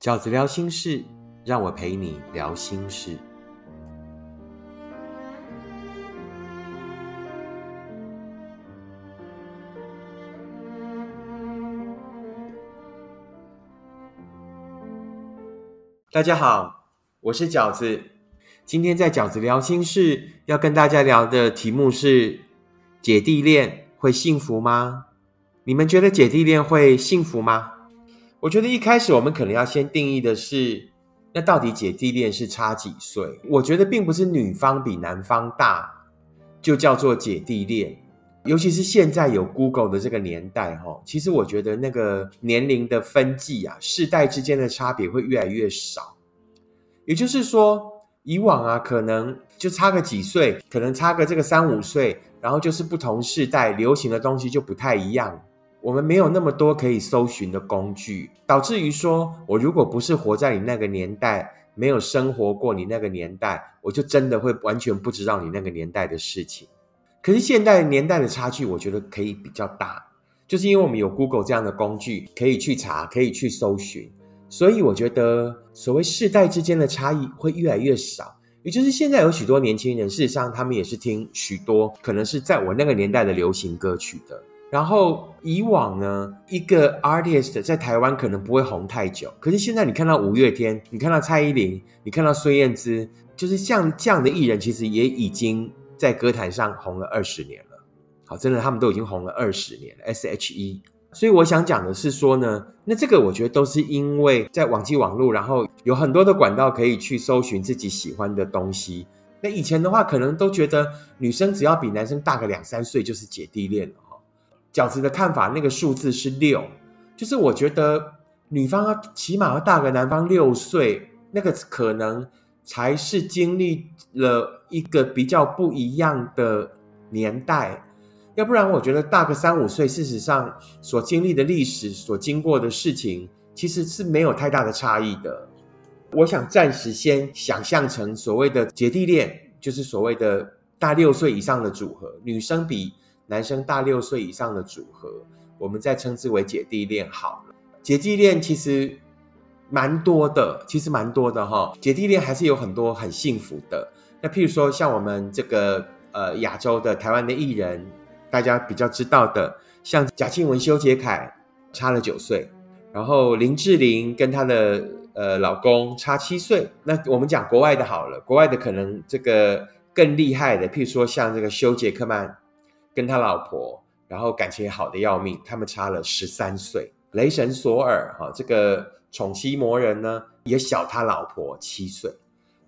饺子聊心事，让我陪你聊心事。大家好，我是饺子。今天在饺子聊心事，要跟大家聊的题目是：姐弟恋会幸福吗？你们觉得姐弟恋会幸福吗？我觉得一开始我们可能要先定义的是，那到底姐弟恋是差几岁？我觉得并不是女方比男方大就叫做姐弟恋，尤其是现在有 Google 的这个年代，哈，其实我觉得那个年龄的分际啊，世代之间的差别会越来越少。也就是说，以往啊，可能就差个几岁，可能差个这个三五岁，然后就是不同世代流行的东西就不太一样。我们没有那么多可以搜寻的工具，导致于说，我如果不是活在你那个年代，没有生活过你那个年代，我就真的会完全不知道你那个年代的事情。可是现代年代的差距，我觉得可以比较大，就是因为我们有 Google 这样的工具，可以去查，可以去搜寻，所以我觉得所谓世代之间的差异会越来越少。也就是现在有许多年轻人，事实上他们也是听许多可能是在我那个年代的流行歌曲的。然后以往呢，一个 artist 在台湾可能不会红太久，可是现在你看到五月天，你看到蔡依林，你看到孙燕姿，就是像这样的艺人，其实也已经在歌坛上红了二十年了。好，真的他们都已经红了二十年了。S.H.E，所以我想讲的是说呢，那这个我觉得都是因为在网际网络，然后有很多的管道可以去搜寻自己喜欢的东西。那以前的话，可能都觉得女生只要比男生大个两三岁就是姐弟恋了。饺子的看法，那个数字是六，就是我觉得女方起码要大个男方六岁，那个可能才是经历了一个比较不一样的年代，要不然我觉得大个三五岁，事实上所经历的历史、所经过的事情，其实是没有太大的差异的。我想暂时先想象成所谓的姐弟恋，就是所谓的大六岁以上的组合，女生比。男生大六岁以上的组合，我们再称之为姐弟恋好了。姐弟恋其实蛮多的，其实蛮多的哈。姐弟恋还是有很多很幸福的。那譬如说，像我们这个呃亚洲的台湾的艺人，大家比较知道的，像贾静雯、修杰楷差了九岁，然后林志玲跟她的呃老公差七岁。那我们讲国外的好了，国外的可能这个更厉害的，譬如说像这个修杰克曼。跟他老婆，然后感情好的要命，他们差了十三岁。雷神索尔哈，这个宠妻魔人呢，也小他老婆七岁。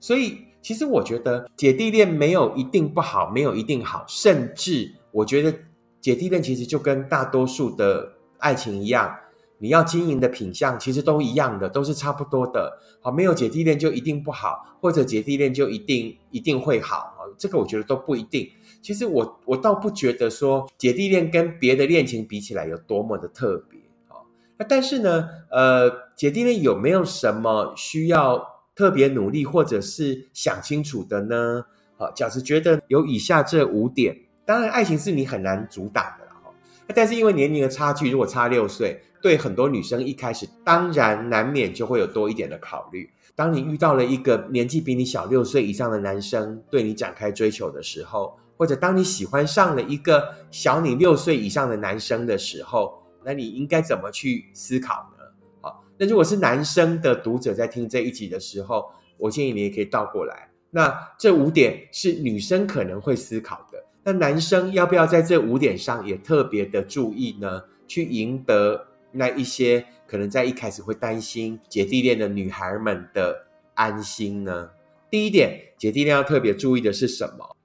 所以其实我觉得姐弟恋没有一定不好，没有一定好，甚至我觉得姐弟恋其实就跟大多数的爱情一样，你要经营的品相其实都一样的，都是差不多的。好，没有姐弟恋就一定不好，或者姐弟恋就一定一定会好这个我觉得都不一定。其实我我倒不觉得说姐弟恋跟别的恋情比起来有多么的特别啊。那但是呢，呃，姐弟恋有没有什么需要特别努力或者是想清楚的呢？好，饺子觉得有以下这五点。当然，爱情是你很难阻挡的了哈。但是因为年龄的差距，如果差六岁，对很多女生一开始当然难免就会有多一点的考虑。当你遇到了一个年纪比你小六岁以上的男生对你展开追求的时候，或者当你喜欢上了一个小你六岁以上的男生的时候，那你应该怎么去思考呢？好，那如果是男生的读者在听这一集的时候，我建议你也可以倒过来。那这五点是女生可能会思考的，那男生要不要在这五点上也特别的注意呢？去赢得那一些可能在一开始会担心姐弟恋的女孩们的安心呢？第一点，姐弟恋要特别注意的是什么？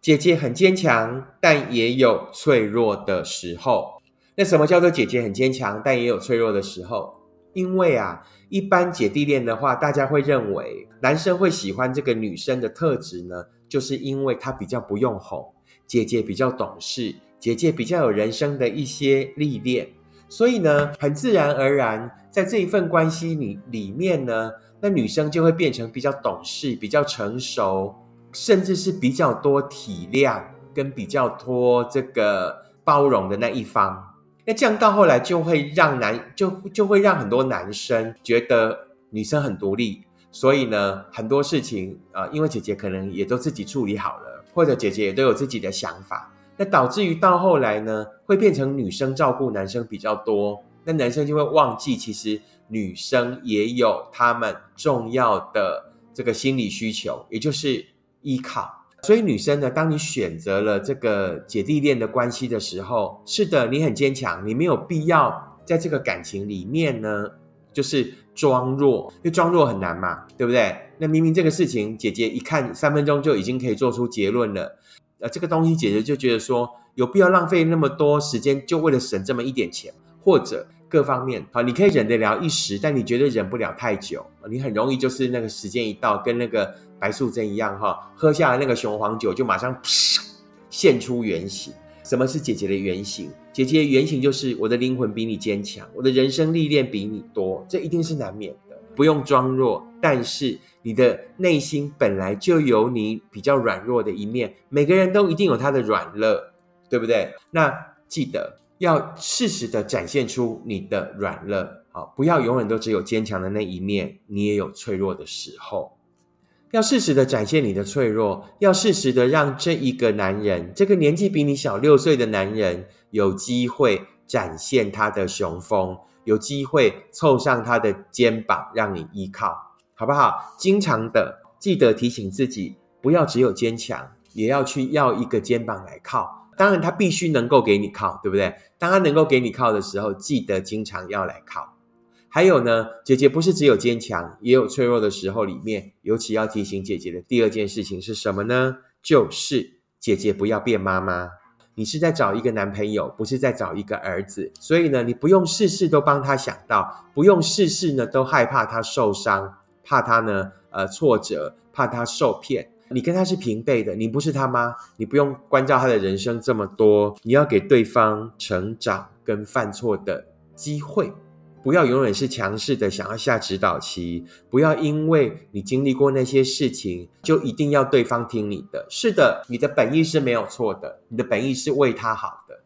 姐姐很坚强，但也有脆弱的时候。那什么叫做姐姐很坚强，但也有脆弱的时候？因为啊，一般姐弟恋的话，大家会认为男生会喜欢这个女生的特质呢，就是因为她比较不用哄，姐姐比较懂事，姐姐比较有人生的一些历练，所以呢，很自然而然，在这一份关系里里面呢，那女生就会变成比较懂事、比较成熟。甚至是比较多体谅跟比较多这个包容的那一方，那这样到后来就会让男就就会让很多男生觉得女生很独立，所以呢，很多事情啊，因为姐姐可能也都自己处理好了，或者姐姐也都有自己的想法，那导致于到后来呢，会变成女生照顾男生比较多，那男生就会忘记其实女生也有他们重要的这个心理需求，也就是依靠。所以女生呢，当你选择了这个姐弟恋的关系的时候，是的，你很坚强，你没有必要在这个感情里面呢，就是装弱，因为装弱很难嘛，对不对？那明明这个事情，姐姐一看三分钟就已经可以做出结论了，呃，这个东西姐姐就觉得说，有必要浪费那么多时间，就为了省这么一点钱，或者各方面，好，你可以忍得了一时，但你绝对忍不了太久，你很容易就是那个时间一到，跟那个。白素贞一样哈，喝下了那个雄黄酒，就马上现出原形。什么是姐姐的原型？姐姐的原型就是我的灵魂比你坚强，我的人生历练比你多，这一定是难免的，不用装弱。但是你的内心本来就有你比较软弱的一面，每个人都一定有他的软弱，对不对？那记得要适时的展现出你的软弱，好，不要永远都只有坚强的那一面，你也有脆弱的时候。要适时的展现你的脆弱，要适时的让这一个男人，这个年纪比你小六岁的男人，有机会展现他的雄风，有机会凑上他的肩膀让你依靠，好不好？经常的记得提醒自己，不要只有坚强，也要去要一个肩膀来靠。当然，他必须能够给你靠，对不对？当他能够给你靠的时候，记得经常要来靠。还有呢，姐姐不是只有坚强，也有脆弱的时候。里面尤其要提醒姐姐的第二件事情是什么呢？就是姐姐不要变妈妈。你是在找一个男朋友，不是在找一个儿子。所以呢，你不用事事都帮他想到，不用事事呢都害怕他受伤，怕他呢呃挫折，怕他受骗。你跟他是平辈的，你不是他妈，你不用关照他的人生这么多。你要给对方成长跟犯错的机会。不要永远是强势的，想要下指导棋。不要因为你经历过那些事情，就一定要对方听你的。是的，你的本意是没有错的，你的本意是为他好的。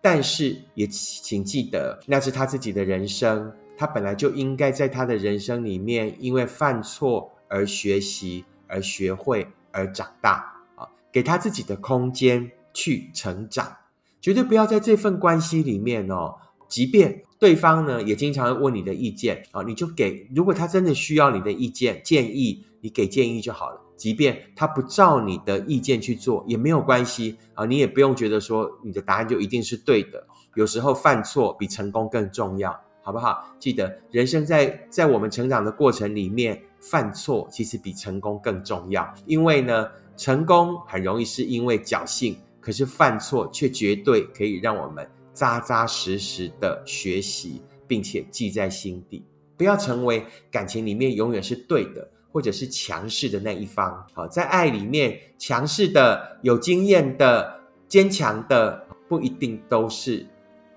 但是也请记得，那是他自己的人生，他本来就应该在他的人生里面，因为犯错而学习，而学会，而长大啊，给他自己的空间去成长。绝对不要在这份关系里面哦，即便。对方呢也经常问你的意见啊，你就给。如果他真的需要你的意见建议，你给建议就好了。即便他不照你的意见去做也没有关系啊，你也不用觉得说你的答案就一定是对的。有时候犯错比成功更重要，好不好？记得人生在在我们成长的过程里面，犯错其实比成功更重要。因为呢，成功很容易是因为侥幸，可是犯错却绝对可以让我们。扎扎实实的学习，并且记在心底，不要成为感情里面永远是对的，或者是强势的那一方。好，在爱里面，强势的、有经验的、坚强的，不一定都是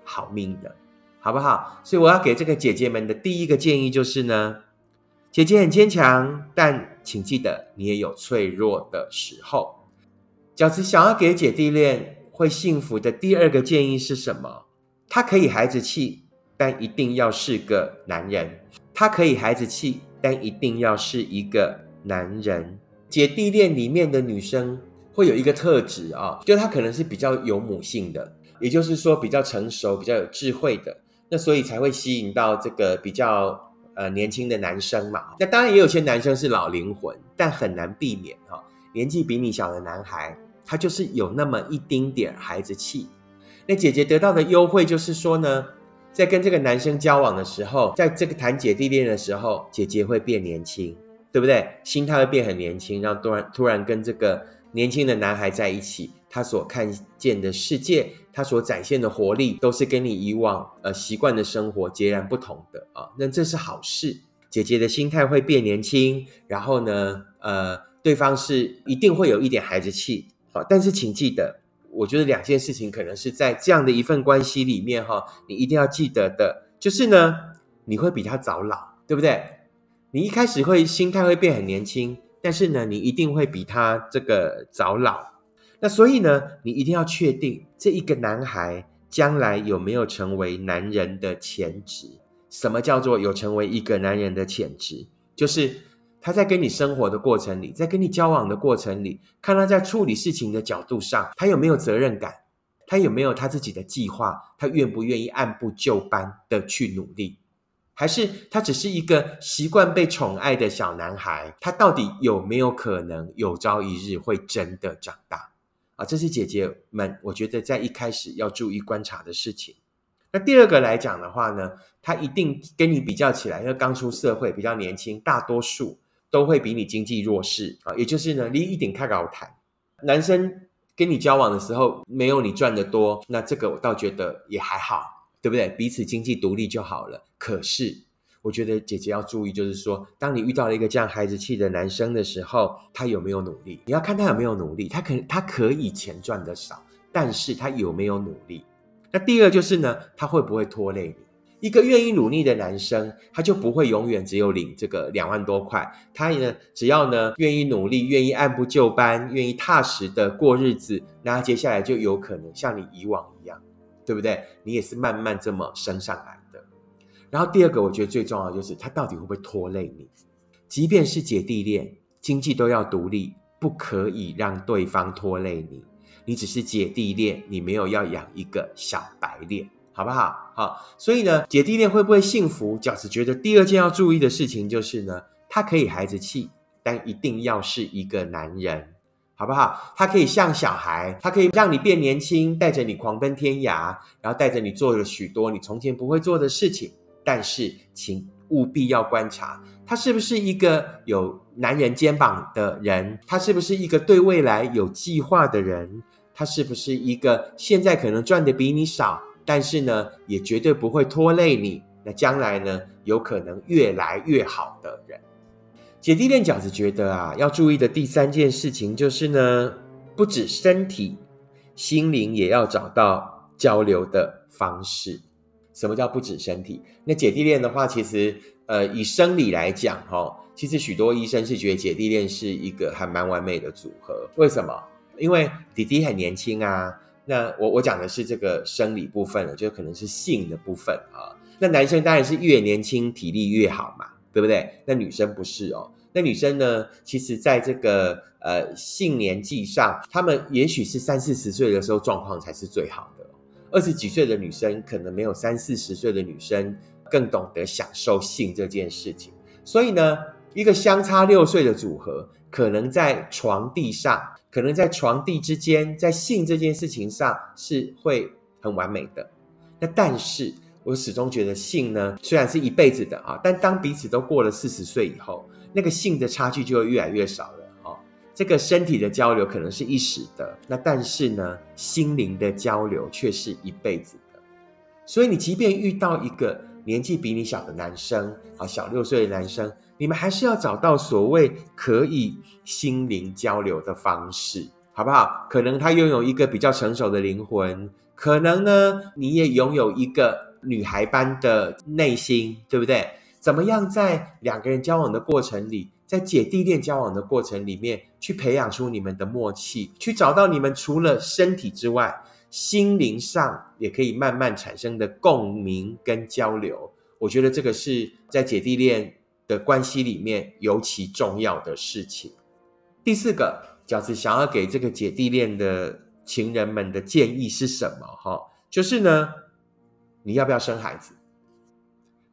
好命的，好不好？所以我要给这个姐姐们的第一个建议就是呢，姐姐很坚强，但请记得你也有脆弱的时候。饺子想要给姐弟恋。会幸福的第二个建议是什么？他可以孩子气，但一定要是个男人。他可以孩子气，但一定要是一个男人。姐弟恋里面的女生会有一个特质啊，就她可能是比较有母性的，也就是说比较成熟、比较有智慧的，那所以才会吸引到这个比较呃年轻的男生嘛。那当然也有些男生是老灵魂，但很难避免哈，年纪比你小的男孩。他就是有那么一丁点孩子气，那姐姐得到的优惠就是说呢，在跟这个男生交往的时候，在这个谈姐弟恋的时候，姐姐会变年轻，对不对？心态会变很年轻，然后突然突然跟这个年轻的男孩在一起，他所看见的世界，他所展现的活力，都是跟你以往呃习惯的生活截然不同的啊。那这是好事，姐姐的心态会变年轻，然后呢，呃，对方是一定会有一点孩子气。好，但是请记得，我觉得两件事情可能是在这样的一份关系里面哈，你一定要记得的，就是呢，你会比他早老，对不对？你一开始会心态会变很年轻，但是呢，你一定会比他这个早老。那所以呢，你一定要确定这一个男孩将来有没有成为男人的潜质？什么叫做有成为一个男人的潜质？就是他在跟你生活的过程里，在跟你交往的过程里，看他在处理事情的角度上，他有没有责任感，他有没有他自己的计划，他愿不愿意按部就班的去努力，还是他只是一个习惯被宠爱的小男孩？他到底有没有可能有朝一日会真的长大？啊，这是姐姐们我觉得在一开始要注意观察的事情。那第二个来讲的话呢，他一定跟你比较起来，因为刚出社会比较年轻，大多数都会比你经济弱势啊，也就是呢，你一点看高谈。男生跟你交往的时候，没有你赚的多，那这个我倒觉得也还好，对不对？彼此经济独立就好了。可是我觉得姐姐要注意，就是说，当你遇到了一个这样孩子气的男生的时候，他有没有努力？你要看他有没有努力。他可他可以钱赚的少，但是他有没有努力？那第二就是呢，他会不会拖累你？一个愿意努力的男生，他就不会永远只有领这个两万多块。他呢，只要呢愿意努力，愿意按部就班，愿意踏实的过日子，那接下来就有可能像你以往一样，对不对？你也是慢慢这么升上来。然后第二个，我觉得最重要就是他到底会不会拖累你？即便是姐弟恋，经济都要独立，不可以让对方拖累你。你只是姐弟恋，你没有要养一个小白脸，好不好？好，所以呢，姐弟恋会不会幸福？饺子觉得第二件要注意的事情就是呢，他可以孩子气，但一定要是一个男人，好不好？他可以像小孩，他可以让你变年轻，带着你狂奔天涯，然后带着你做了许多你从前不会做的事情。但是，请务必要观察，他是不是一个有男人肩膀的人？他是不是一个对未来有计划的人？他是不是一个现在可能赚的比你少，但是呢，也绝对不会拖累你？那将来呢，有可能越来越好的人。姐弟恋饺子觉得啊，要注意的第三件事情就是呢，不止身体，心灵也要找到交流的方式。什么叫不止身体？那姐弟恋的话，其实呃，以生理来讲，哈，其实许多医生是觉得姐弟恋是一个还蛮完美的组合。为什么？因为弟弟很年轻啊，那我我讲的是这个生理部分了，就可能是性的部分啊。那男生当然是越年轻体力越好嘛，对不对？那女生不是哦。那女生呢，其实在这个呃性年纪上，她们也许是三四十岁的时候状况才是最好的。二十几岁的女生可能没有三四十岁的女生更懂得享受性这件事情。所以呢，一个相差六岁的组合，可能在床地上。可能在床地之间，在性这件事情上是会很完美的。那但是我始终觉得性呢，虽然是一辈子的啊，但当彼此都过了四十岁以后，那个性的差距就会越来越少了。这个身体的交流可能是一时的，那但是呢，心灵的交流却是一辈子的。所以你即便遇到一个年纪比你小的男生，啊，小六岁的男生。你们还是要找到所谓可以心灵交流的方式，好不好？可能他拥有一个比较成熟的灵魂，可能呢，你也拥有一个女孩般的内心，对不对？怎么样在两个人交往的过程里，在姐弟恋交往的过程里面，去培养出你们的默契，去找到你们除了身体之外，心灵上也可以慢慢产生的共鸣跟交流？我觉得这个是在姐弟恋。的关系里面尤其重要的事情。第四个，饺子想要给这个姐弟恋的情人们的建议是什么？哈，就是呢，你要不要生孩子？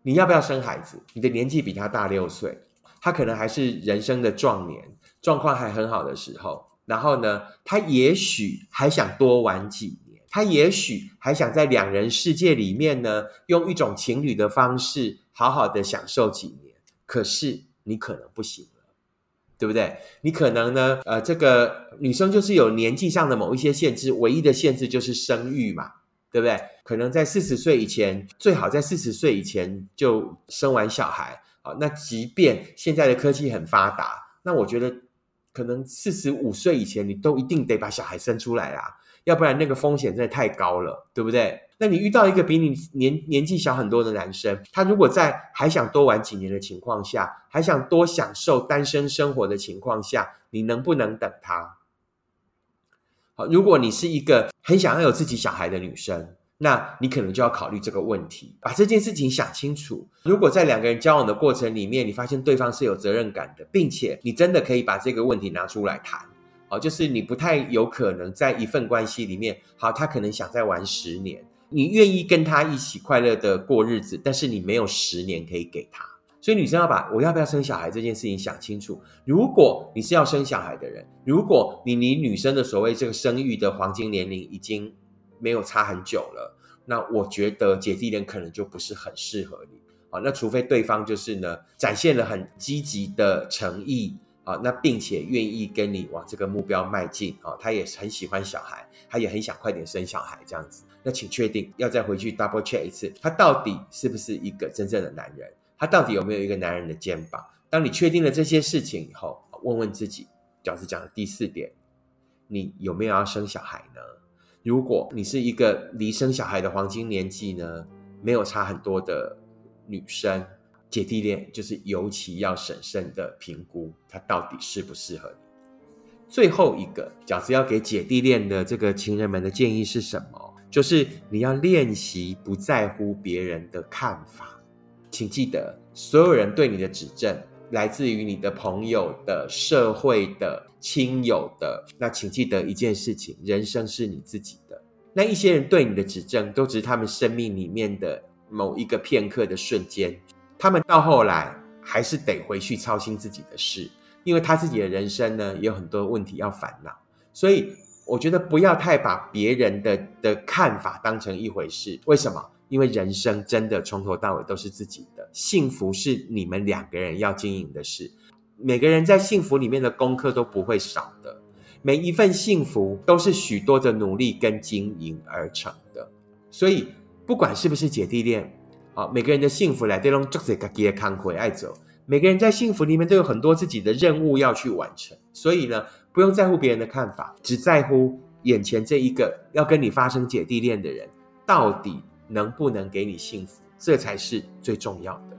你要不要生孩子？你的年纪比他大六岁，他可能还是人生的壮年，状况还很好的时候。然后呢，他也许还想多玩几年，他也许还想在两人世界里面呢，用一种情侣的方式，好好的享受几年。可是你可能不行了，对不对？你可能呢，呃，这个女生就是有年纪上的某一些限制，唯一的限制就是生育嘛，对不对？可能在四十岁以前，最好在四十岁以前就生完小孩啊。那即便现在的科技很发达，那我觉得可能四十五岁以前，你都一定得把小孩生出来啊，要不然那个风险真的太高了，对不对？那你遇到一个比你年年纪小很多的男生，他如果在还想多玩几年的情况下，还想多享受单身生活的情况下，你能不能等他？好，如果你是一个很想要有自己小孩的女生，那你可能就要考虑这个问题，把这件事情想清楚。如果在两个人交往的过程里面，你发现对方是有责任感的，并且你真的可以把这个问题拿出来谈，好，就是你不太有可能在一份关系里面，好，他可能想再玩十年，你愿意跟他一起快乐的过日子，但是你没有十年可以给他，所以女生要把我要不要生小孩这件事情想清楚。如果你是要生小孩的人，如果你离女生的所谓这个生育的黄金年龄已经。没有差很久了，那我觉得姐弟恋可能就不是很适合你啊。那除非对方就是呢，展现了很积极的诚意啊，那并且愿意跟你往这个目标迈进啊，他也很喜欢小孩，他也很想快点生小孩这样子。那请确定要再回去 double check 一次，他到底是不是一个真正的男人？他到底有没有一个男人的肩膀？当你确定了这些事情以后，问问自己，饺子讲的第四点，你有没有要生小孩呢？如果你是一个离生小孩的黄金年纪呢，没有差很多的女生，姐弟恋就是尤其要审慎的评估，它到底适不适合你。最后一个饺子要给姐弟恋的这个情人们的建议是什么？就是你要练习不在乎别人的看法，请记得，所有人对你的指正。来自于你的朋友的、社会的、亲友的，那请记得一件事情：人生是你自己的。那一些人对你的指正，都只是他们生命里面的某一个片刻的瞬间。他们到后来还是得回去操心自己的事，因为他自己的人生呢，也有很多问题要烦恼。所以，我觉得不要太把别人的的看法当成一回事。为什么？因为人生真的从头到尾都是自己的，幸福是你们两个人要经营的事。每个人在幸福里面的功课都不会少的，每一份幸福都是许多的努力跟经营而成的。所以，不管是不是姐弟恋，啊，每个人的幸福来都用做自己的康回爱走。每个人在幸福里面都有很多自己的任务要去完成，所以呢，不用在乎别人的看法，只在乎眼前这一个要跟你发生姐弟恋的人到底。能不能给你幸福，这才是最重要的。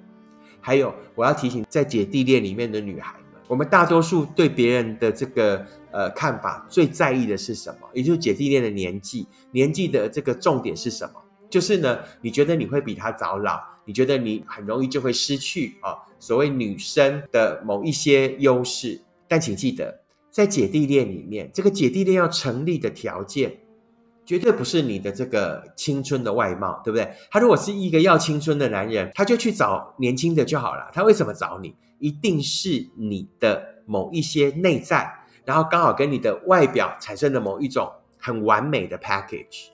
还有，我要提醒在姐弟恋里面的女孩们，我们大多数对别人的这个呃看法最在意的是什么？也就是姐弟恋的年纪，年纪的这个重点是什么？就是呢，你觉得你会比他早老，你觉得你很容易就会失去啊所谓女生的某一些优势。但请记得，在姐弟恋里面，这个姐弟恋要成立的条件。绝对不是你的这个青春的外貌，对不对？他如果是一个要青春的男人，他就去找年轻的就好了。他为什么找你？一定是你的某一些内在，然后刚好跟你的外表产生的某一种很完美的 package。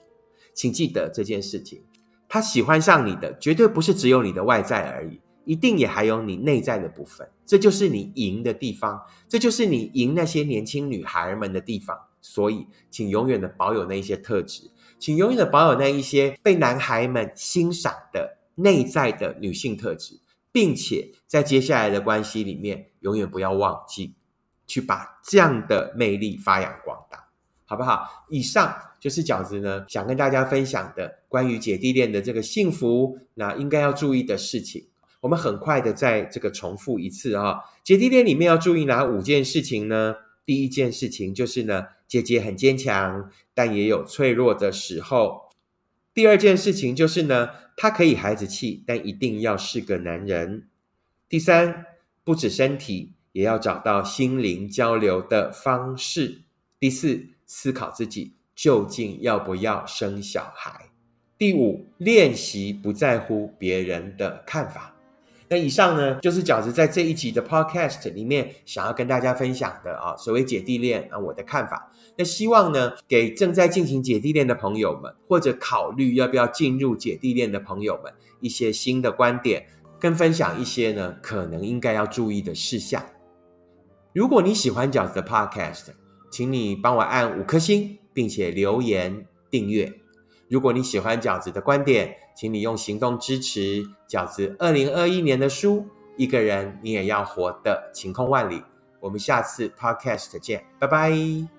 请记得这件事情，他喜欢上你的绝对不是只有你的外在而已，一定也还有你内在的部分。这就是你赢的地方，这就是你赢那些年轻女孩们的地方。所以，请永远的保有那一些特质，请永远的保有那一些被男孩们欣赏的内在的女性特质，并且在接下来的关系里面，永远不要忘记去把这样的魅力发扬光大，好不好？以上就是饺子呢想跟大家分享的关于姐弟恋的这个幸福，那应该要注意的事情。我们很快的在这个重复一次啊，姐弟恋里面要注意哪五件事情呢？第一件事情就是呢，姐姐很坚强，但也有脆弱的时候。第二件事情就是呢，她可以孩子气，但一定要是个男人。第三，不止身体，也要找到心灵交流的方式。第四，思考自己究竟要不要生小孩。第五，练习不在乎别人的看法。那以上呢，就是饺子在这一集的 Podcast 里面想要跟大家分享的啊，所谓姐弟恋啊，我的看法。那希望呢，给正在进行姐弟恋的朋友们，或者考虑要不要进入姐弟恋的朋友们，一些新的观点，跟分享一些呢，可能应该要注意的事项。如果你喜欢饺子的 Podcast，请你帮我按五颗星，并且留言订阅。如果你喜欢饺子的观点，请你用行动支持饺子二零二一年的书《一个人你也要活得晴空万里》。我们下次 Podcast 见，拜拜。